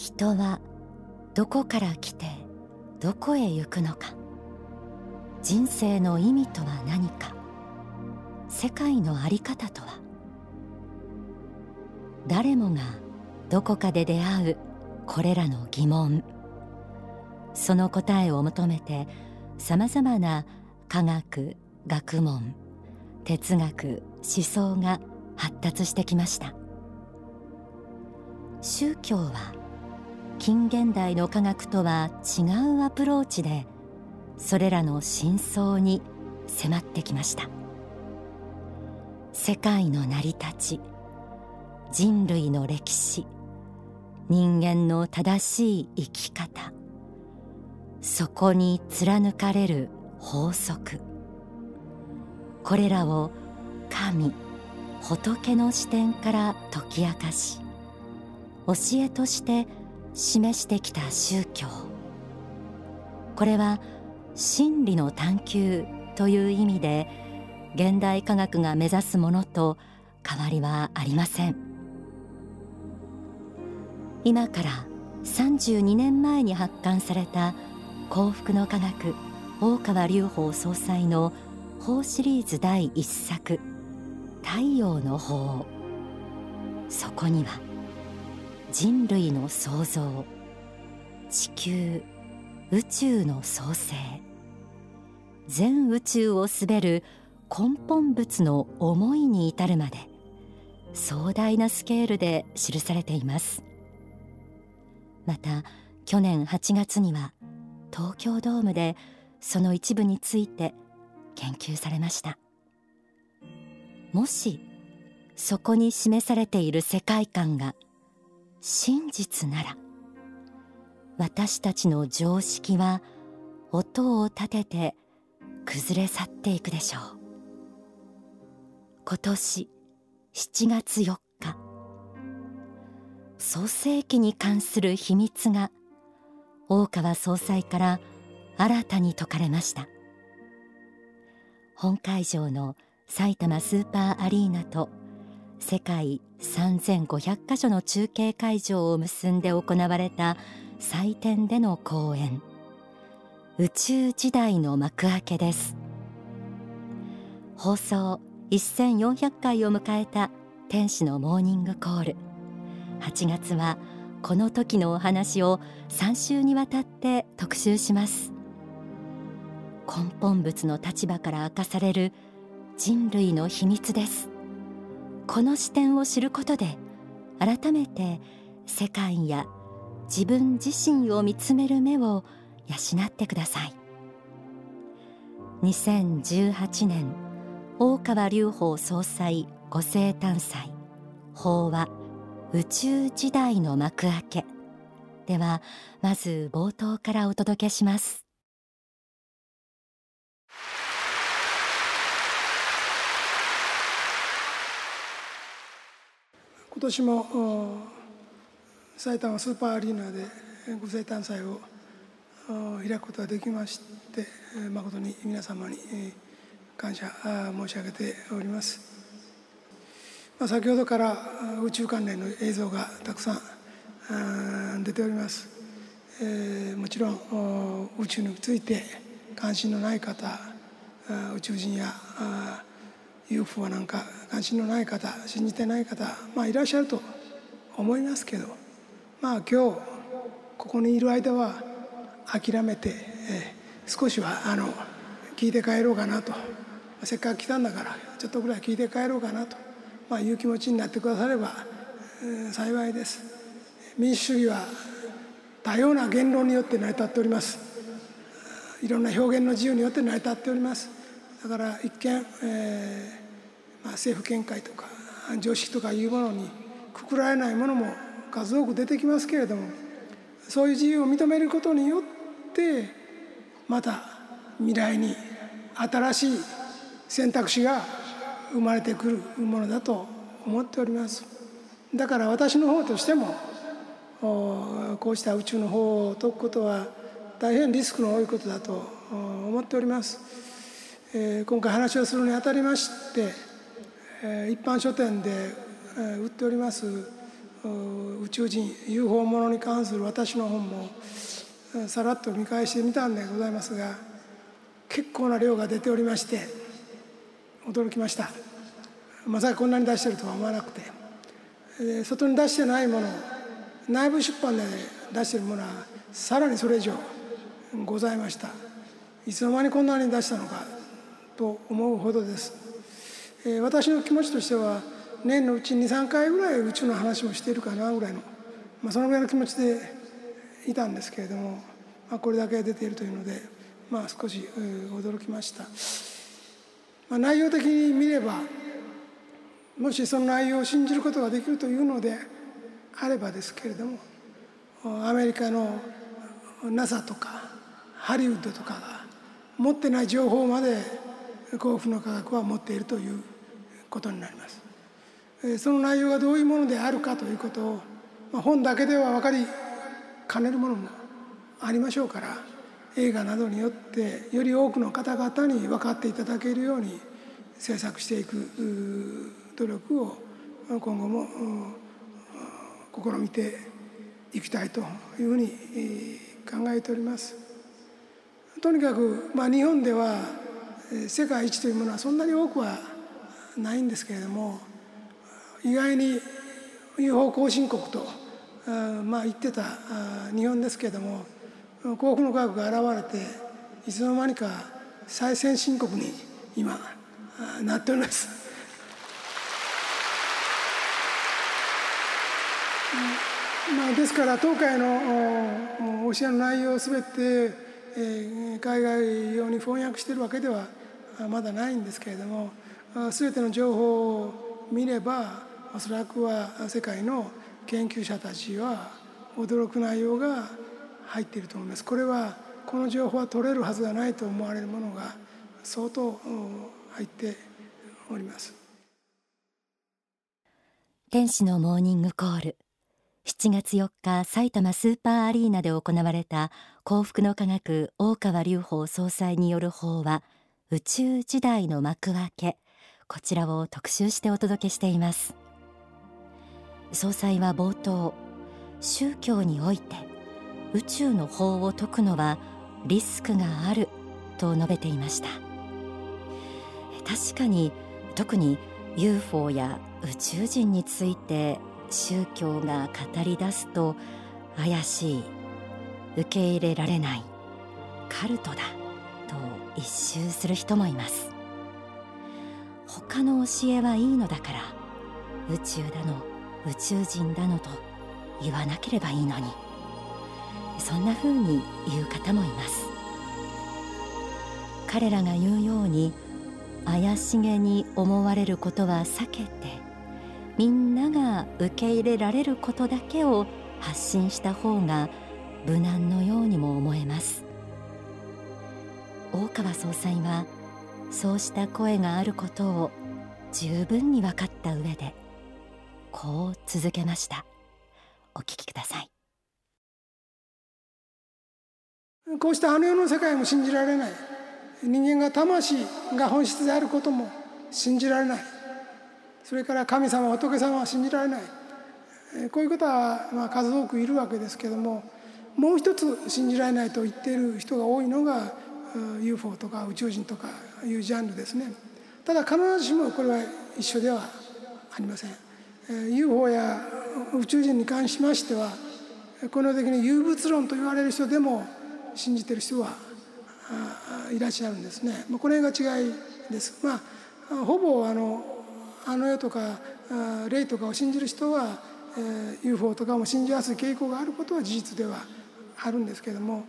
人はどこから来てどこへ行くのか。人生の意味とは何か。世界の在り方とは。誰もがどこかで出会うこれらの疑問。その答えを求めてさまざまな科学学問哲学思想が発達してきました。宗教は近現代の科学とは違うアプローチでそれらの真相に迫ってきました。世界の成り立ち人類の歴史人間の正しい生き方そこに貫かれる法則これらを神仏の視点から解き明かし教えとして示してきた宗教。これは真理の探求という意味で現代科学が目指すものと変わりはありません。今から32年前に発刊された幸福の科学大川隆法総裁の法シリーズ第一作太陽の法。そこには人類の創造地球宇宙の創生全宇宙を滑る根本物の思いに至るまで壮大なスケールで記されています。また去年8月には東京ドームでその一部について研究されました。もしそこに示されている世界観が真実なら私たちの常識は音を立てて崩れ去っていくでしょう。今年7月4日創世記に関する秘密が大川総裁から新たに説かれました。本会場の埼玉スーパーアリーナと世界3500カ所の中継会場を結んで行われた祭典での講演。宇宙時代の幕開けです。放送1400回を迎えた天使のモーニングコール。8月はこの時のお話を3週にわたって特集します。根本物の立場から明かされる人類の秘密です。この視点を知ることで改めて世界や自分自身を見つめる目を養ってください。2018年大川隆法総裁ご生誕祭法話宇宙時代の幕開け。ではまず冒頭からお届けします。今年も埼玉スーパーアリーナでご生誕祭を開くことができまして誠に皆様に感謝申し上げております。まあ、先ほどから宇宙関連の映像がたくさん出ております、えー、もちろん宇宙について関心のない方宇宙人や UFO なんか関心のない方信じてない方、まあ、いらっしゃると思いますけどまあ今日ここにいる間は諦めて、えー、少しはあの聞いて帰ろうかなと。せっかく来たんだからちょっとぐらい聞いて帰ろうかなと。まあ、いう気持ちになってくだされば、えー、幸いです。民主主義は多様な言論によって成り立っております。いろんな表現の自由によって成り立っております。だから一見、えーまあ、政府見解とか常識とかいうものにくくられないものも数多く出てきますけれどもそういう自由を認めることによってまた未来に新しい選択肢が生まれてくるものだと思っております。だから私の方としてもこうした宇宙の方を解くことは大変リスクの多いことだと思っております、えー、今回話をするにあたりまして、えー、一般書店でえ売っております宇宙人 UFO ものに関する私の本もさらっと見返してみたんでございますが結構な量が出ておりまして驚きました。まさかこんなに出してるとは思わなくて。外に出してないもの内部出版で出してるものはさらにそれ以上ございました。いつの間にこんなに出したのかと思うほどです、え私の気持ちとしては年のうち23回ぐらい宇宙の話もしているかなぐらいの、まあ、そのぐらいの気持ちでいたんですけれども、まあ、これだけ出ているというので、まあ、少し驚きました、まあ、内容的に見ればもしその内容を信じることができるというのであればですけれどもアメリカの NASA とかハリウッドとかが持ってない情報まで幸福の科学は持っているということになります。その内容がどういうものであるかということを、まあ、本だけでは分かりかねるものもありましょうから映画などによってより多くの方々に分かっていただけるように制作していく努力を今後も試みていきたいというふうに考えております。とにかく、まあ、日本では世界一というものはそんなに多くはないんですけれども意外に UFO 後進国とまあ言ってた日本ですけれども幸福の科学が現れていつの間にか最先進国に今なっております。まあ、ですから東海の教えの内容をすべて、え海外用に翻訳しているわけではまだないんですけれども全ての情報を見ればおそらくは世界の研究者たちは驚く内容が入っていると思います。これはこの情報は取れるはずがないと思われるものが相当入っております。天使のモーニングコール。7月4日埼玉スーパーアリーナで行われた幸福の科学大川隆法総裁による法話宇宙時代の幕開け。こちらを特集してお届けしています。総裁は冒頭宗教において宇宙の法を解くのはリスクがあると述べていました。確かに特に UFO や宇宙人について宗教が語り出すと怪しい。受け入れられない。カルトだ。と一周する人もいます。他の教えはいいのだから宇宙だの宇宙人だのと言わなければいいのに。そんな風に言う方もいます。彼らが言うように怪しげに思われることは避けてみんなが受け入れられることだけを発信した方が無難のようにも思えます。大川総裁はそうした声があることを十分に分かった上でこう続けました。お聞きください。こうしたあの世の世界も信じられない。人間が魂が本質であることも信じられない。それから神様仏様は信じられない。こういうことはまあ数多くいるわけですけどももう一つ信じられないと言っている人が多いのが UFO とか宇宙人とかいうジャンルですねただ必ずしもこれは一緒ではありません UFO や宇宙人に関しましてはこの的に有物論と言われる人でも信じてる人はいらっしゃるんですね。これが違いです。まあほぼあのあの世とか霊とかを信じる人は UFO とかも信じやすい傾向があることは事実ではああるんですけれども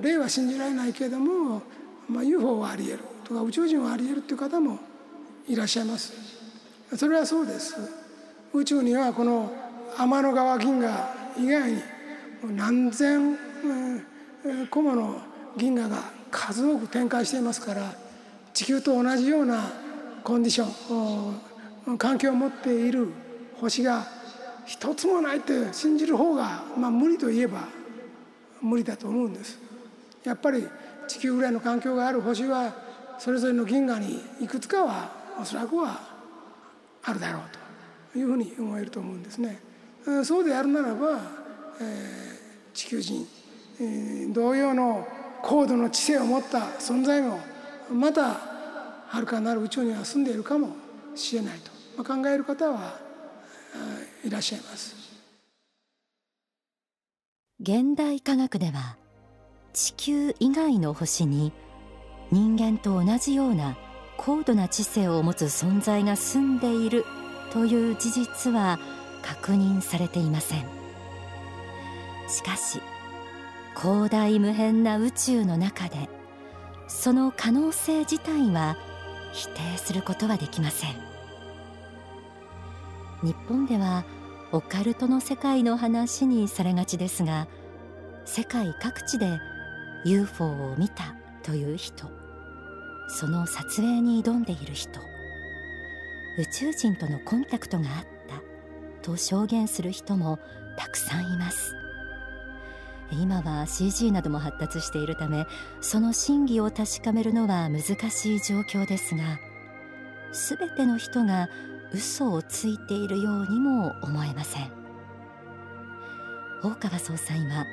霊は信じられないけれども、まあ、UFO はありえるとか宇宙人はありえるっていう方もいらっしゃいます。それはそうです。宇宙にはこの天の川銀河以外に何千個もの銀河が数多く展開していますから地球と同じようなコンディション環境を持っている星が一つもないって信じる方が、まあ、無理といえば無理だと思うんです。やっぱり地球ぐらいの環境がある星はそれぞれの銀河にいくつかはおそらくはあるだろうというふうに思えると思うんですね。そうであるならば、えー、地球人、えー、同様の高度の知性を持った存在もまたはるかなる宇宙には住んでいるかもしれないと、ま、考える方はいらっしゃいます現代科学では地球以外の星に人間と同じような高度な知性を持つ存在が住んでいるという事実は確認されていません。しかし広大無辺な宇宙の中でその可能性自体は否定することはできません。日本ではオカルトの世界の話にされがちですが世界各地で UFO を見たという人その撮影に挑んでいる人宇宙人とのコンタクトがあったと証言する人もたくさんいます。今は CG なども発達しているためその真偽を確かめるのは難しい状況ですが全ての人が嘘をついているようにも思えません。大川総裁は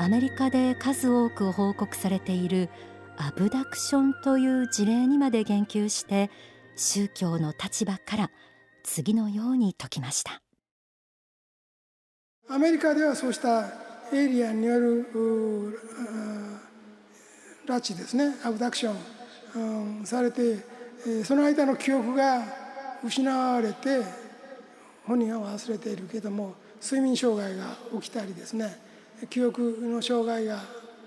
アメリカで数多く報告されているアブダクションという事例にまで言及して宗教の立場から次のように説きました。アメリカではそうしたエイリアンによる拉致ですねアブダクション、うん、されてその間の記憶が失われて本人は忘れているけども睡眠障害が起きたりですね記憶の障害が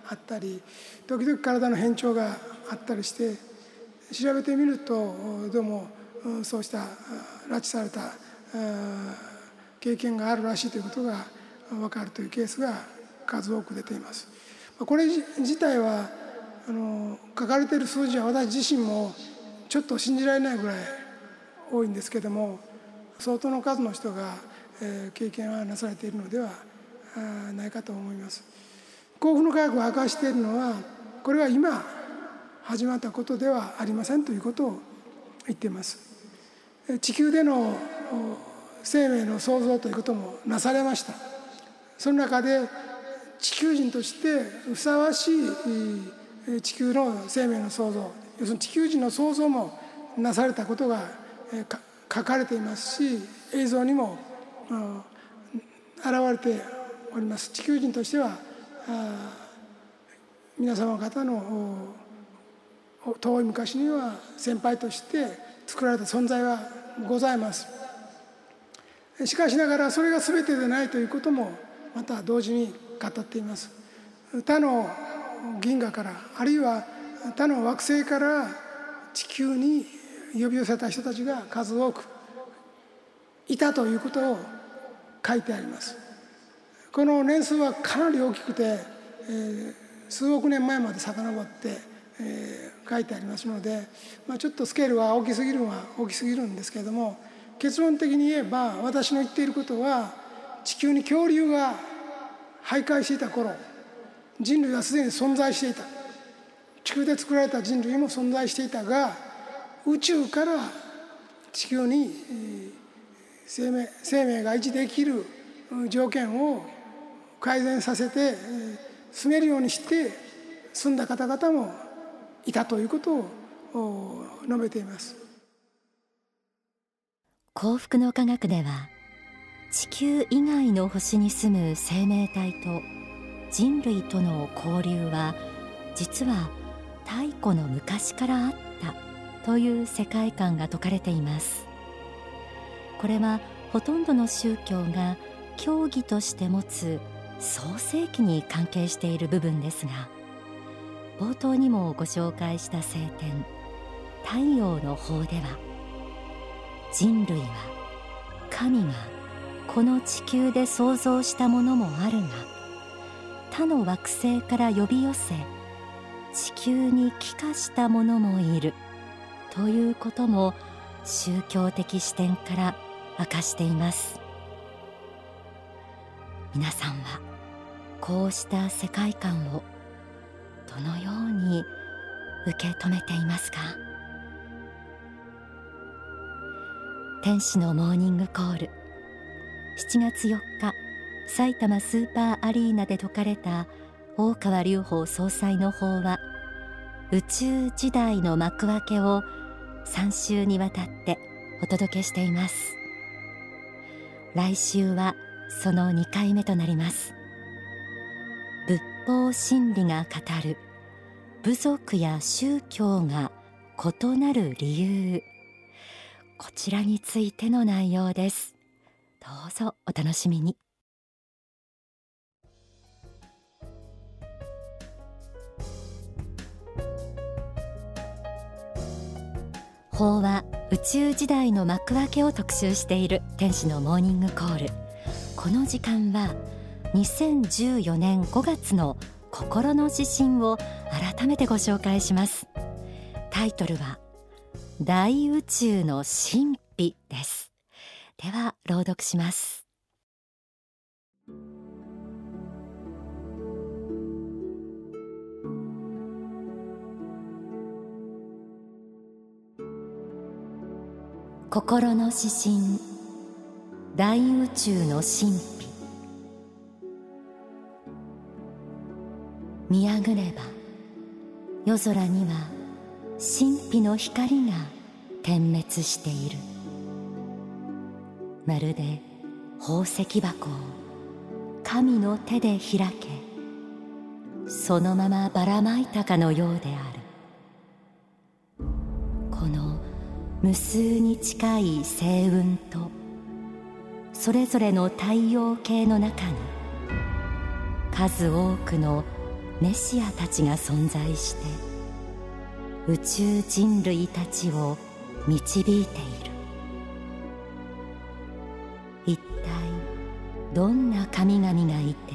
あったり時々体の変調があったりして調べてみるとどうもそうした拉致された経験があるらしいということが分かるというケースが数多く出ています。これ自体はあの書かれている数字は私自身もちょっと信じられないぐらい多いんですけども相当の数の人が、え、経験はなされているのではないかと思います。幸福の科学を明かしているのはこれは今始まったことではありませんということを言っています。地球での生命の創造ということもなされました。その中で地球人としてふさわしい地球の生命の創造要するに地球人の創造もなされたことが書かれていますし映像にも現れております。地球人としては皆様方の遠い昔には先輩として作られた存在はございます。しかしながらそれが全てでないということもまた同時に語っています。他の銀河からあるいは他の惑星から地球に呼び寄せた人たちが数多くいたということを書いてあります。この年数はかなり大きくて、えー、数億年前まで遡って、えー、書いてありますので、まあ、ちょっとスケールは大きすぎるのは大きすぎるんですけれども結論的に言えば私の言っていることは地球に恐竜が徘徊していた頃人類はすでに存在していた。地球で作られた人類も存在していたが宇宙から地球に生命生命が維持できる条件を改善させて住めるようにして住んだ方々もいたということを述べています。幸福の科学では地球以外の星に住む生命体と人類との交流は実は太古の昔からあった。という世界観が説かれています。これはほとんどの宗教が教義として持つ創世記に関係している部分ですが冒頭にもご紹介した聖典太陽の法では人類は神がこの地球で創造したものもあるが他の惑星から呼び寄せ地球に帰化したものもいる。ということも宗教的視点から明かしています。皆さんはこうした世界観をどのように受け止めていますか？天使のモーニングコール。7月4日埼玉スーパーアリーナで説かれた大川隆法総裁の法は宇宙時代の幕開けを3週にわたってお届けしています。来週はその2回目となります。仏法真理が語る部族や宗教が異なる理由。こちらについての内容です。どうぞお楽しみに。法は宇宙時代の幕開けを特集している天使のモーニングコールこの時間は2014年5月の心の指針を改めてご紹介します。タイトルは大宇宙の神秘です。では朗読します。心。の指針大宇宙の神秘。見上ぐれば夜空には神秘の光が点滅している。まるで宝石箱を神の手で開けそのままばらまいたかのようである。無数に近い星雲とそれぞれの太陽系の中に数多くのメシアたちが存在して宇宙人類たちを導いている。一体どんな神々がいて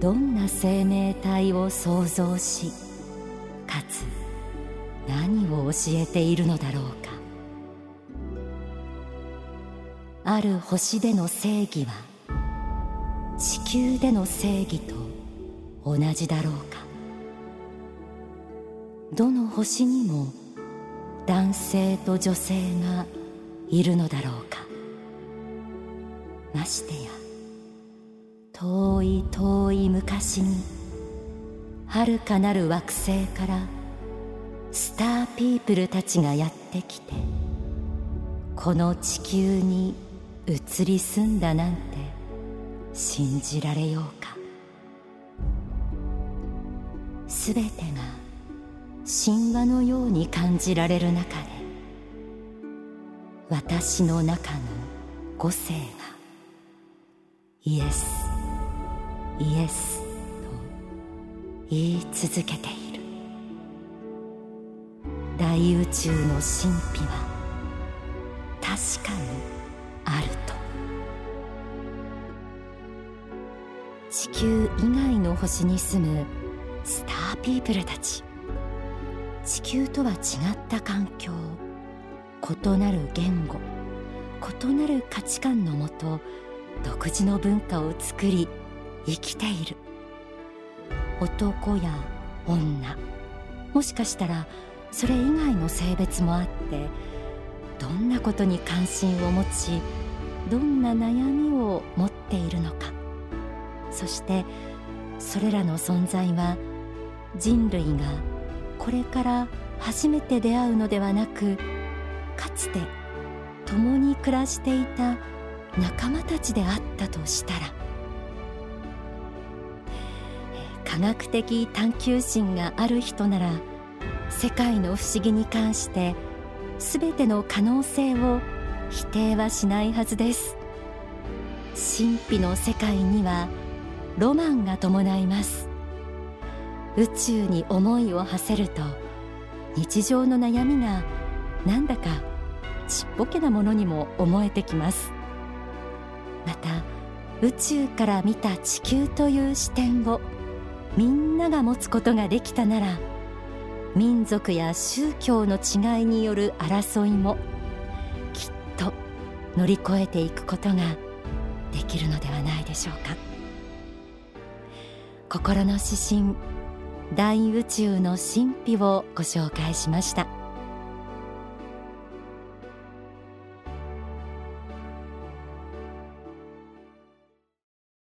どんな生命体を創造しかつ何を教えているのだろうか。ある星での正義は地球での正義と同じだろうか。どの星にも男性と女性がいるのだろうか。ましてや遠い遠い昔に遥かなる惑星からスターピープルたちがやってきてこの地球に移り住んだなんて信じられようか。すべてが神話のように感じられる中で私の中の五世がイエスイエスと言い続けている。大宇宙の神秘は確かにあると。地球以外の星に住むスターピープルたち。地球とは違った環境異なる言語異なる価値観のもと独自の文化を作り生きている。男や女もしかしたらそれ以外の性別もあってどんなことに関心を持ちどんな悩みを持っているのか。そしてそれらの存在は人類がこれから初めて出会うのではなくかつて共に暮らしていた仲間たちであったとしたら。科学的探求心がある人なら世界の不思議に関して全ての可能性を否定はしないはずです。神秘の世界にはロマンが伴います。宇宙に思いを馳せると日常の悩みがなんだかちっぽけなものにも思えてきます。また宇宙から見た地球という視点をみんなが持つことができたなら民族や宗教の違いによる争いもきっと乗り越えていくことができるのではないでしょうか。心の指針大宇宙の神秘をご紹介しました。